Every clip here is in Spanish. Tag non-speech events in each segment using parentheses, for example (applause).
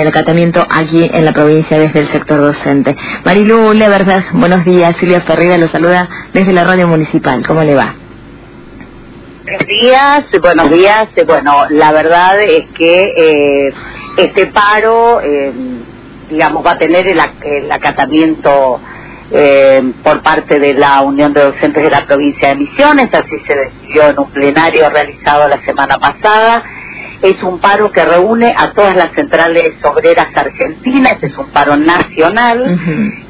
el acatamiento aquí en la provincia desde el sector docente. Marilu verdad, buenos días. Silvia Ferreira lo saluda desde la radio municipal. ¿Cómo le va? Buenos días, buenos días. Bueno, la verdad es que eh, este paro, eh, digamos, va a tener el, acatamiento eh, por parte de la Unión de Docentes de la provincia de Misiones, así se decidió en un plenario realizado la semana pasada es un paro que reúne a todas las centrales obreras argentinas, es un paro nacional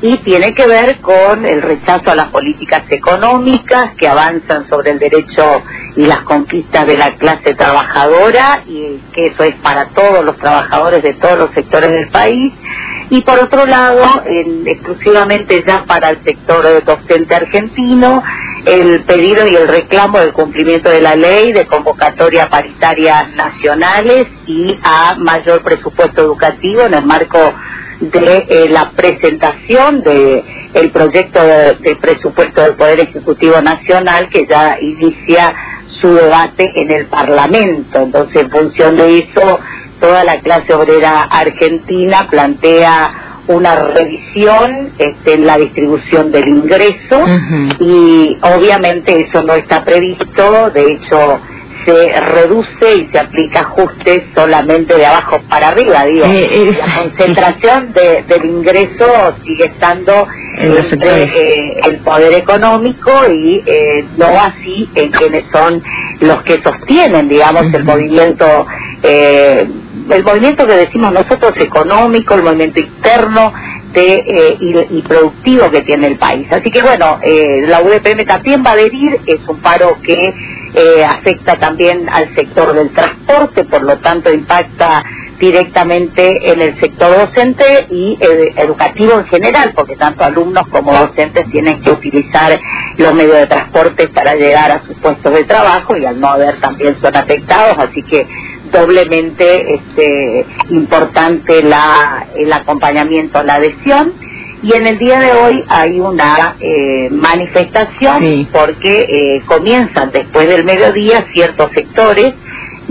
y tiene que ver con el rechazo a las políticas económicas que avanzan sobre el derecho y las conquistas de la clase trabajadora y que eso es para todos los trabajadores de todos los sectores del país y por otro lado, exclusivamente ya para el sector docente argentino, el pedido y el reclamo del cumplimiento de la ley de convocatoria paritaria nacionales y a mayor presupuesto educativo en el marco de eh, la presentación de el proyecto de, presupuesto del Poder Ejecutivo Nacional que ya inicia su debate en el Parlamento. Entonces, en función de eso, toda la clase obrera argentina plantea una revisión este, en la distribución del ingreso y obviamente eso no está previsto, de hecho se reduce y se aplica ajustes solamente de abajo para arriba, digo, eh, eh, la concentración del ingreso sigue estando entre eh, el poder económico y no así en quienes son los que sostienen, digamos, el movimiento el movimiento que decimos nosotros económico, el movimiento interno eh, y, productivo que tiene el país. Así que bueno, eh, la UDPM también va a adherir, es un paro que eh, afecta también al sector del transporte, por lo tanto impacta directamente en el sector docente y educativo en general, porque tanto alumnos como docentes tienen que utilizar los medios de transporte para llegar a sus puestos de trabajo y al no haber también son afectados, así que doblemente este, importante la, el acompañamiento, la adhesión. Y en el día de hoy hay una eh, manifestación porque eh, comienzan después del mediodía ciertos sectores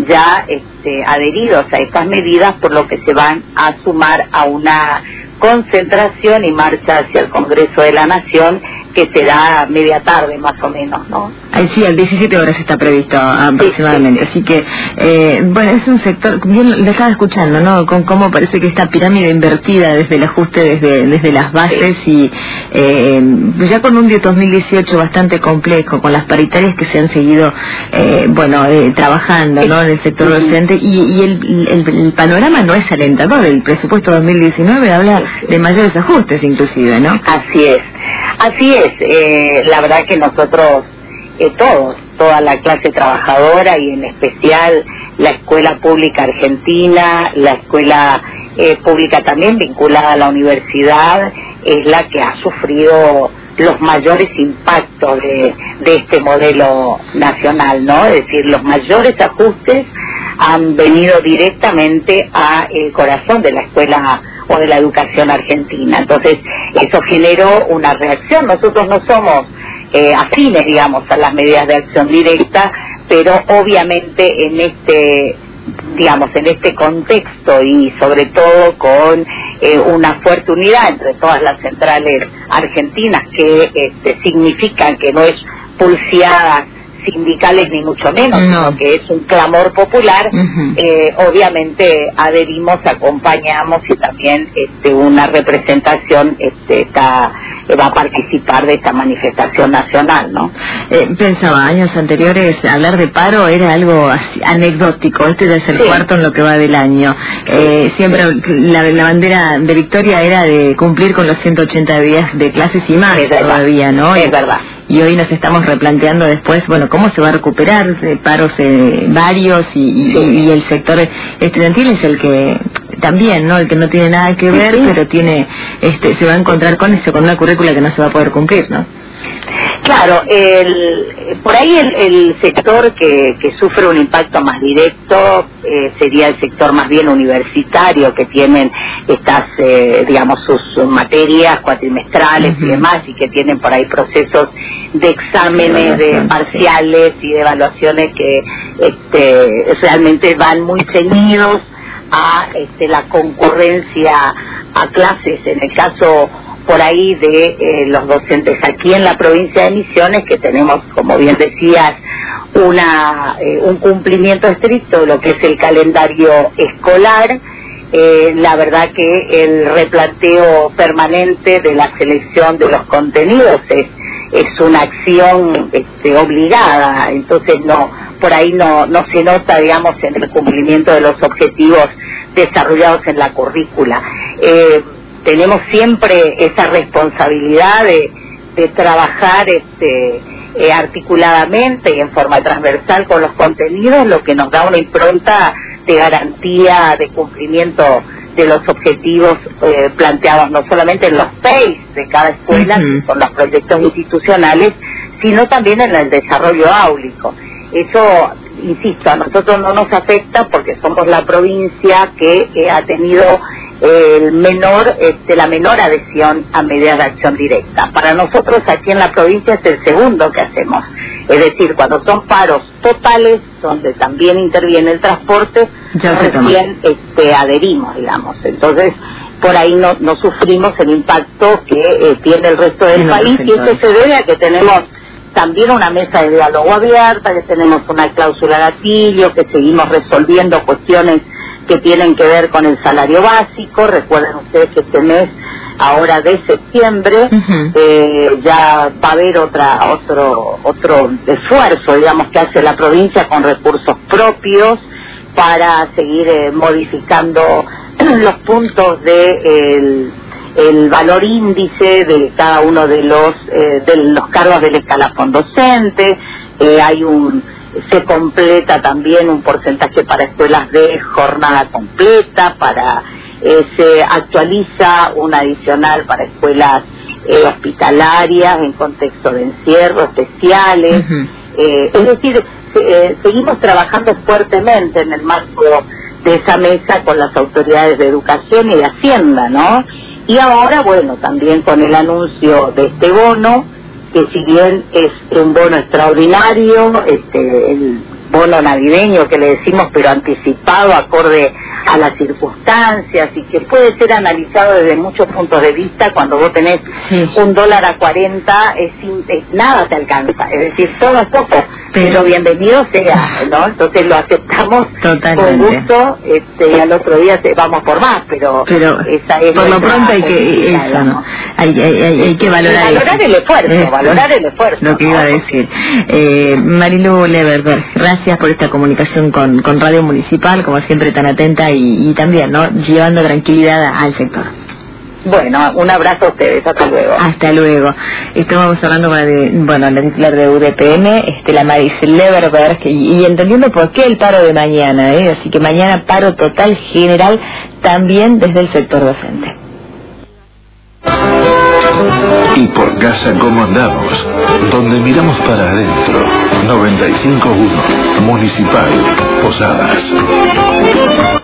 ya este, adheridos a estas medidas, por lo que se van a sumar a una concentración y marcha hacia el Congreso de la Nación que será media tarde más o menos, ¿no? Ahí sí, al 17 horas está previsto aproximadamente, así que, eh, bueno, es un sector, bien lo estaba escuchando, ¿no? Con cómo parece que esta pirámide invertida desde el ajuste desde, desde las bases y eh, ya con un 2018 bastante complejo, con las paritarias que se han seguido, eh, bueno, trabajando, ¿no? En el sector docente y, el, el, panorama no es alentador, el presupuesto 2019 habla de mayores ajustes inclusive, ¿no? Así es. Así es, eh, la verdad que nosotros, eh, todos, toda la clase trabajadora y en especial la escuela pública argentina, la escuela eh, pública también vinculada a la universidad, es la que ha sufrido los mayores impactos de, de este modelo nacional, ¿no? Es decir, los mayores ajustes han venido directamente a el corazón de la escuela o de la educación argentina. Entonces, eso generó una reacción. Nosotros no somos eh, afines, digamos, a las medidas de acción directa, pero obviamente en este digamos, en este contexto y sobre todo con eh, una fuerte unidad entre todas las centrales argentinas que este, significan que no es pulseada sindicales ni mucho menos, sino que es un clamor popular, eh, obviamente adherimos, acompañamos y también este, una representación este, está, va a participar de esta manifestación nacional, ¿no? Eh, pensaba, años anteriores hablar de paro era algo anecdótico, este es el cuarto en lo que va del año. Eh, siempre la, bandera de Victoria era de cumplir con los 180 días de clases y más todavía, ¿no? Es verdad y hoy nos estamos replanteando después, bueno, cómo se va a recuperar paros eh, varios y, el sector estudiantil es el que también, ¿no? El que no tiene nada que ver, pero tiene, este, se va a encontrar con eso, con una currícula que no se va a poder cumplir, ¿no? Claro, el, por ahí el, sector que, que, sufre un impacto más directo eh, sería el sector más bien universitario, que tienen estas, eh, digamos, sus, materias cuatrimestrales y demás, y que tienen por ahí procesos de exámenes, de parciales y de evaluaciones que este, realmente van muy ceñidos a este, la concurrencia a clases, en el caso por ahí de eh, los docentes aquí en la provincia de Misiones, que tenemos, como bien decías, una, eh, un cumplimiento estricto de lo que es el calendario escolar. Eh, la verdad que el replanteo permanente de la selección de los contenidos es, es una acción este, obligada, entonces no por ahí no, no se nota, digamos, en el cumplimiento de los objetivos desarrollados en la currícula. Tenemos siempre esa responsabilidad de, de trabajar este, eh, articuladamente y en forma transversal con los contenidos, lo que nos da una impronta de garantía de cumplimiento de los objetivos eh, planteados no solamente en los PACE de cada escuela, con los proyectos institucionales, sino también en el desarrollo áulico. Eso, insisto, a nosotros no nos afecta porque somos la provincia que ha tenido el menor, este, la menor adhesión a medidas de acción directa. Para nosotros aquí en la provincia es el segundo que hacemos. Es decir, cuando son paros totales, donde también interviene el transporte, recién este, adherimos, digamos. Entonces, por ahí no, no sufrimos el impacto que eh, tiene el resto del país y eso se debe a que tenemos también una mesa de diálogo abierta, que tenemos una cláusula gatillo, que seguimos resolviendo cuestiones que tienen que ver con el salario básico. Recuerden ustedes que este mes, ahora de septiembre, eh, ya va a haber otra, otro, otro esfuerzo, digamos, que hace la provincia con recursos propios para seguir eh, modificando (clears throat) los puntos de el, valor índice de cada uno de los eh, de los cargos del escalafón docente. hay un se completa también un porcentaje para escuelas de jornada completa, para eh, se actualiza un adicional para escuelas eh, hospitalarias en contexto de encierro especiales. Eh, es decir, seguimos trabajando fuertemente en el marco de esa mesa con las autoridades de educación y de Hacienda, ¿no? Y ahora, bueno, también con el anuncio de este bono, que si bien es un bono extraordinario, este, el bono navideño que le decimos, pero anticipado, acorde a las circunstancias y que puede ser analizado desde muchos puntos de vista. Cuando vos tenés un dólar a 40, es, nada te alcanza. Es decir, todo es poco, pero, bienvenido sea, ¿no? Entonces lo aceptamos con gusto este, y al otro día te, vamos por más, pero, esa es por lo pronto hay que, hay, hay, que valorar, valorar el esfuerzo, valorar el esfuerzo. Lo que iba a decir. Eh, Marilu Leverberg, gracias por esta comunicación con, con Radio Municipal, como siempre tan atenta y, también, ¿no? Llevando tranquilidad al sector. Bueno, un abrazo a ustedes, hasta luego. Hasta luego. Estamos hablando con la, de, bueno, la titular de UDPM, este, la Maricel Leverberg, y, y entendiendo por qué el paro de mañana, ¿eh? así que mañana paro total general también desde el sector docente. Y por casa como andamos, donde miramos para adentro, 95.1, Municipal, Posadas.